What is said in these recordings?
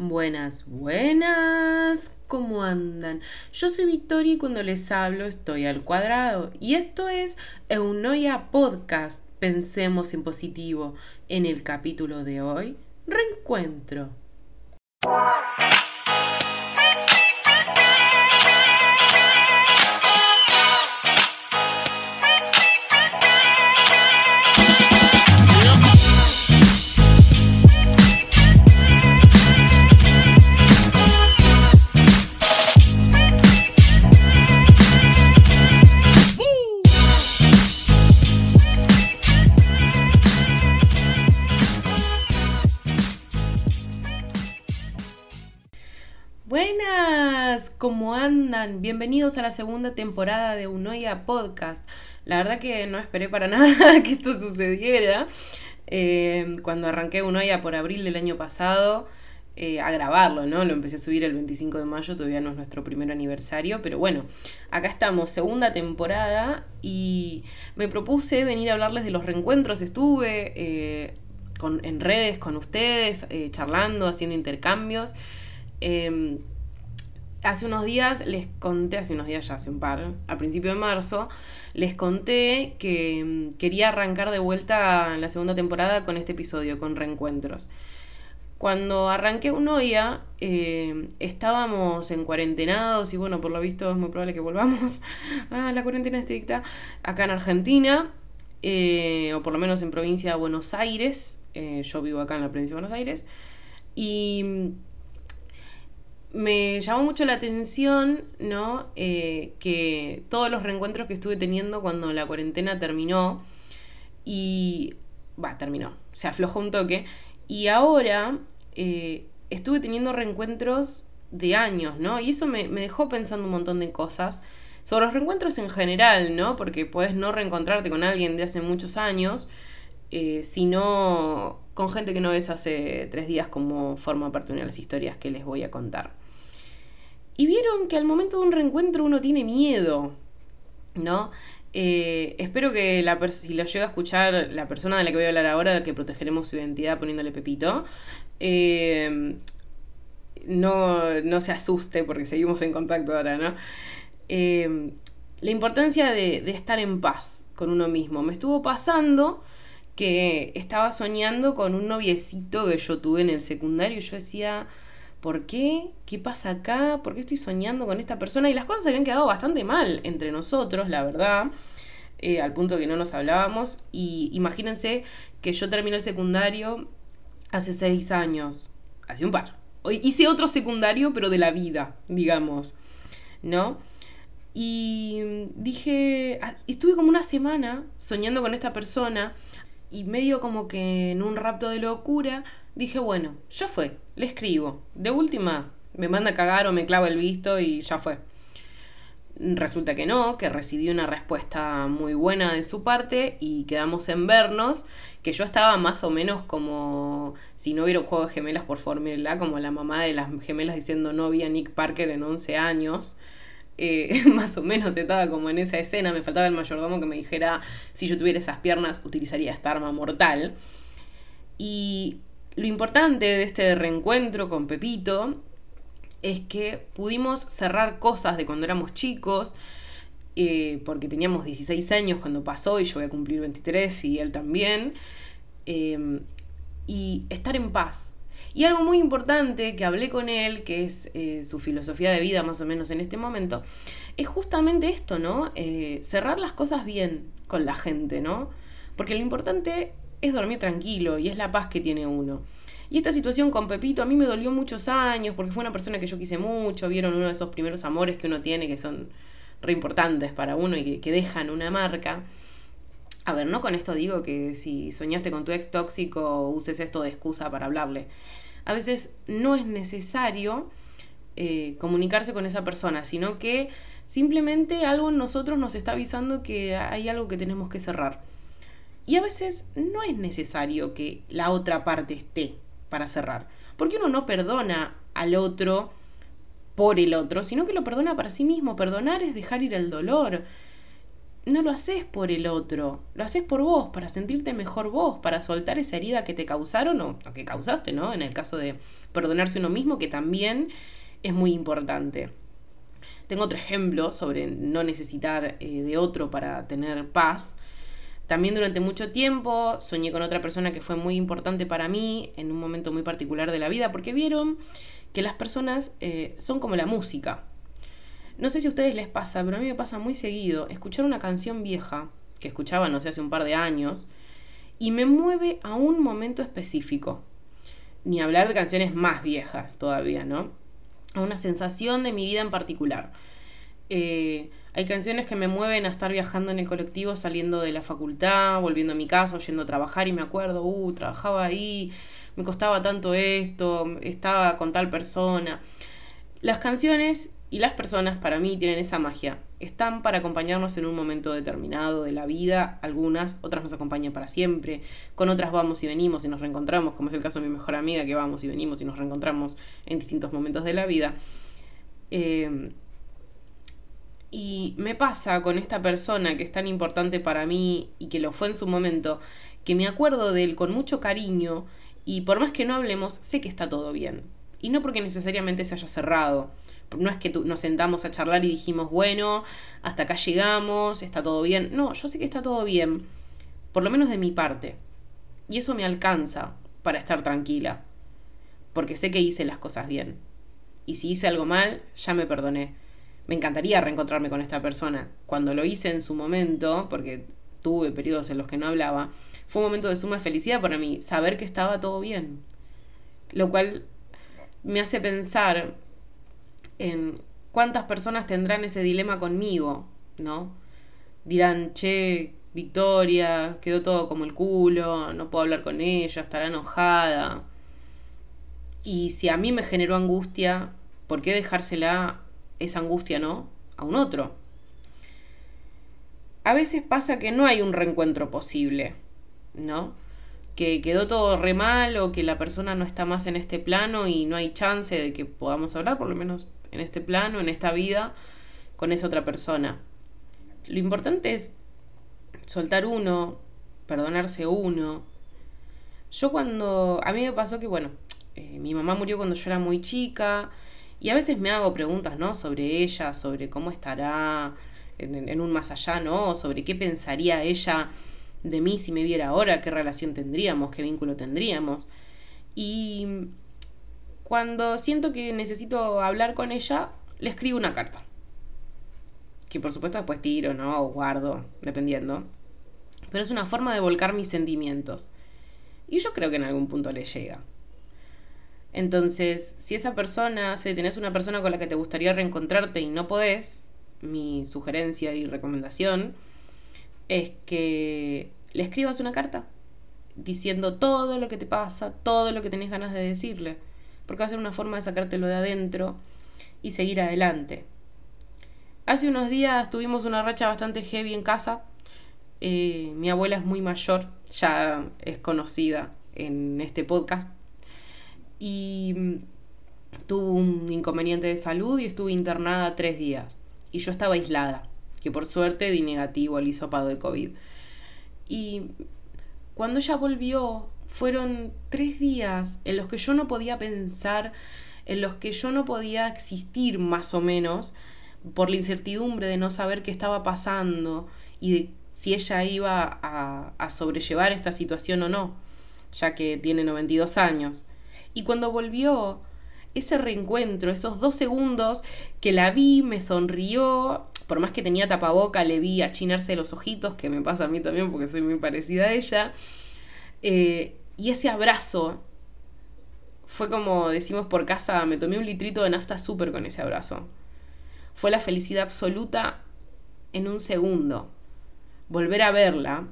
Buenas, buenas, ¿cómo andan? Yo soy Victoria y cuando les hablo estoy al cuadrado. Y esto es Eunoia Podcast, Pensemos en Positivo. En el capítulo de hoy, Reencuentro. Buenas, ¿cómo andan? Bienvenidos a la segunda temporada de Unoia Podcast. La verdad que no esperé para nada que esto sucediera. Eh, cuando arranqué Unoia por abril del año pasado, eh, a grabarlo, ¿no? Lo empecé a subir el 25 de mayo, todavía no es nuestro primer aniversario, pero bueno, acá estamos, segunda temporada, y me propuse venir a hablarles de los reencuentros. Estuve eh, en redes con ustedes, charlando, haciendo intercambios. Em, hace unos días les conté, hace unos días ya, hace un par, a principio de marzo, les conté que em, quería arrancar de vuelta la segunda temporada con este episodio, con reencuentros. Cuando arranqué Unoia, eh, estábamos en cuarentenados y bueno, por lo visto es muy probable que volvamos a la cuarentena estricta acá en Argentina, eh, o por lo menos en provincia de Buenos Aires. Eh, yo vivo acá en la provincia de Buenos Aires. Y me llamó mucho la atención, ¿no? Eh, que todos los reencuentros que estuve teniendo cuando la cuarentena terminó y... Va, terminó, se aflojó un toque. Y ahora eh, estuve teniendo reencuentros de años, ¿no? Y eso me, dejó pensando un montón de cosas sobre los reencuentros en general, ¿no? Porque puedes no reencontrarte con alguien de hace muchos años, eh, sino con gente que no ves hace tres días como forma parte de una de las historias que les voy a contar. Y vieron que al momento de un reencuentro uno tiene miedo, ¿no? Eh, espero que la si lo llega a escuchar la persona de la que voy a hablar ahora, que protegeremos su identidad poniéndole Pepito, eh, no, no, se asuste porque seguimos en contacto ahora, ¿no? Eh, la importancia de, de estar en paz con uno mismo. Me estuvo pasando que estaba soñando con un noviecito que yo tuve en el secundario y yo decía, ¿por qué? ¿Qué pasa acá? ¿Por qué estoy soñando con esta persona? Y las cosas habían quedado bastante mal entre nosotros, la verdad, eh, al punto que no nos hablábamos. Y imagínense que yo terminé el secundario hace seis años, hace un par. Hice otro secundario, pero de la vida, digamos, ¿no? Y dije, ah, estuve como una semana soñando con esta persona y medio como que en un rapto de locura dije, bueno, ya fue, le escribo. De última, me manda a cagar o me clava el visto y ya fue. Resulta que no, que recibí una respuesta muy buena de su parte y quedamos en vernos, que yo estaba más o menos como, si no hubiera un juego de gemelas, por formula, como la mamá de las gemelas diciendo no vi a Nick Parker en 11 años. Eh, más o menos estaba como en esa escena, me faltaba el mayordomo que me dijera, si yo tuviera esas piernas, utilizaría esta arma mortal. Y lo importante de este reencuentro con Pepito es que pudimos cerrar cosas de cuando éramos chicos, eh, porque teníamos 16 años cuando pasó y yo voy a cumplir 23 y él también, em, y estar en paz. Y algo muy importante que hablé con él, que es eh, su filosofía de vida más o menos en este momento, es justamente esto, ¿no? Eh, cerrar las cosas bien con la gente, ¿no? Porque lo importante es dormir tranquilo y es la paz que tiene uno. Y esta situación con Pepito a mí me dolió muchos años porque fue una persona que yo quise mucho, vieron uno de esos primeros amores que uno tiene que son re importantes para uno y que, dejan una marca. A ver, no con esto digo que si soñaste con tu ex tóxico uses esto de excusa para hablarle. A veces no es necesario eh, comunicarse con esa persona, sino que simplemente algo en nosotros nos está avisando que hay algo que tenemos que cerrar. Y a veces no es necesario que la otra parte esté para cerrar. Porque uno no perdona al otro por el otro, sino que lo perdona para sí mismo. Perdonar es dejar ir el dolor. no lo haces por el otro, lo haces por vos, para sentirte mejor vos, para soltar esa herida que te causaron o, que causaste, ¿no? En el caso de perdonarse uno mismo, que también es muy importante. Tengo otro ejemplo sobre no necesitar eh, de otro para tener paz. También durante mucho tiempo soñé con otra persona que fue muy importante para mí en un momento muy particular de la vida, porque vieron que las personas eh, son como la música. No sé si a ustedes les pasa, pero a mí me pasa muy seguido escuchar una canción vieja, que escuchaba, no sé, hace un par de años, y me mueve a un momento específico. Ni hablar de canciones más viejas todavía, ¿no? A una sensación de mi vida en particular. Eh, hay canciones que me mueven a estar viajando en el colectivo, saliendo de la facultad, volviendo a mi casa, yendo a trabajar y me acuerdo, uh, trabajaba ahí, me costaba tanto esto, estaba con tal persona. Las canciones y las personas para mí tienen esa magia. Están para acompañarnos en un momento determinado de la vida, algunas, otras nos acompañan para siempre, con otras vamos y venimos y nos reencontramos, como es el caso de mi mejor amiga, que vamos y venimos y nos reencontramos en distintos momentos de la vida. Eh, y me pasa con esta persona que es tan importante para mí y que lo fue en su momento, que me acuerdo de él con mucho cariño y por más que no hablemos, sé que está todo bien. Y no porque necesariamente se haya cerrado, no es que nos sentamos a charlar y dijimos, bueno, hasta acá llegamos, está todo bien. No, yo sé que está todo bien, por lo menos de mi parte. Y eso me alcanza para estar tranquila, porque sé que hice las cosas bien. Y si hice algo mal, ya me perdoné. Me encantaría reencontrarme con esta persona. Cuando lo hice en su momento, porque tuve periodos en los que no hablaba, fue un momento de suma felicidad para mí, saber que estaba todo bien. Lo cual me hace pensar en cuántas personas tendrán ese dilema conmigo, ¿no? Dirán, che, Victoria, quedó todo como el culo, no puedo hablar con ella, estará enojada. Y si a mí me generó angustia, ¿por qué dejársela esa angustia, no? A un otro. A veces pasa que no hay un reencuentro posible, ¿no? Que quedó todo re mal o que la persona no está más en este plano y no hay chance de que podamos hablar, por lo menos en este plano, en esta vida, con esa otra persona. Lo importante es soltar uno, perdonarse uno. Yo cuando, a mí me pasó que, bueno, eh, mi mamá murió cuando yo era muy chica y a veces me hago preguntas, ¿no? Sobre ella, sobre cómo estará en, en un más allá, ¿no? Sobre qué pensaría ella de mí si me viera ahora, qué relación tendríamos, qué vínculo tendríamos. Y cuando siento que necesito hablar con ella, le escribo una carta. Que por supuesto después tiro, ¿no? O guardo, dependiendo. Pero es una forma de volcar mis sentimientos. Y yo creo que en algún punto le llega. Entonces, si esa persona, si tenés una persona con la que te gustaría reencontrarte y no podés, mi sugerencia y recomendación es que le escribas una carta diciendo todo lo que te pasa, todo lo que tenés ganas de decirle porque va a ser una forma de sacártelo de adentro y seguir adelante. Hace unos días tuvimos una racha bastante heavy en casa. Eh, mi abuela es muy mayor, ya es conocida en este podcast. Y mm, tuvo un inconveniente de salud y estuve internada tres días. Y yo estaba aislada, que por suerte di negativo al hisopado de COVID. Y cuando ella volvió, fueron tres días en los que yo no podía pensar, en los que yo no podía existir más o menos, por la incertidumbre de no saber qué estaba pasando y de si ella iba a, sobrellevar esta situación o no, ya que tiene 92 años. Y cuando volvió, ese reencuentro, esos dos segundos que la vi, me sonrió, por más que tenía tapaboca, le vi achinarse los ojitos, que me pasa a mí también porque soy muy parecida a ella. Eh, y ese abrazo fue como decimos por casa, me tomé un litrito de nafta súper con ese abrazo. Fue la felicidad absoluta en un segundo. Volver a verla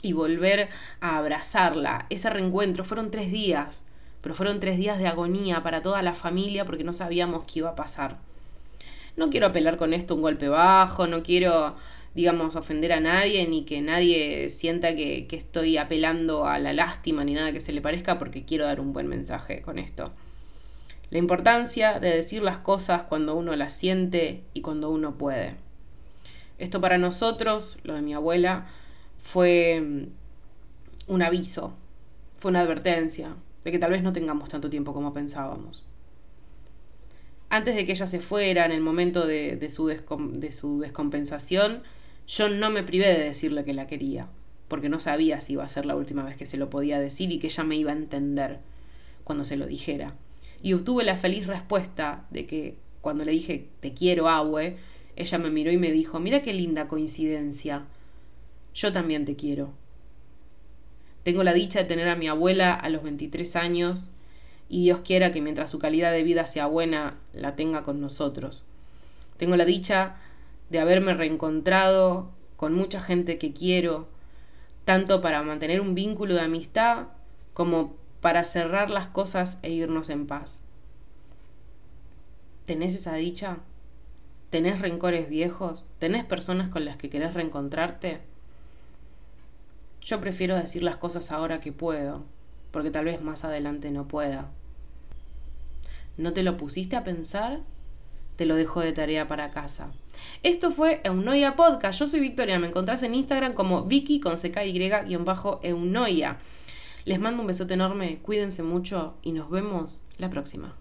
y volver a abrazarla. Ese reencuentro fueron tres días, pero fueron tres días de agonía para toda la familia porque no sabíamos qué iba a pasar. No quiero apelar con esto un golpe bajo, no quiero digamos, ofender a nadie, ni que nadie sienta que, que estoy apelando a la lástima, ni nada que se le parezca, porque quiero dar un buen mensaje con esto. La importancia de decir las cosas cuando uno las siente y cuando uno puede. Esto para nosotros, lo de mi abuela, fue mm, un aviso, fue una advertencia de que tal vez no tengamos tanto tiempo como pensábamos. Antes de que ella se fuera, en el momento de, su, de su descompensación, yo no me privé de decirle que la quería, porque no sabía si iba a ser la última vez que se lo podía decir y que ella me iba a entender cuando se lo dijera. Y obtuve la feliz respuesta de que cuando le dije te quiero, Abue, ella me miró y me dijo, mira qué linda coincidencia, yo también te quiero. Tengo la dicha de tener a mi abuela a los 23 años y Dios quiera que mientras su calidad de vida sea buena, la tenga con nosotros. Tengo la dicha de haberme reencontrado con mucha gente que quiero, tanto para mantener un vínculo de amistad como para cerrar las cosas e irnos en paz. ¿Tenés esa dicha? ¿Tenés rencores viejos? ¿Tenés personas con las que querés reencontrarte? Yo prefiero decir las cosas ahora que puedo, porque tal vez más adelante no pueda. ¿No te lo pusiste a pensar? Te lo dejo de tarea para casa. Esto fue Eunoia Podcast. Yo soy Victoria. Me encontrás en Instagram como Vicky con CKY-Eunoia. Les mando un besote enorme, cuídense mucho y nos vemos la próxima.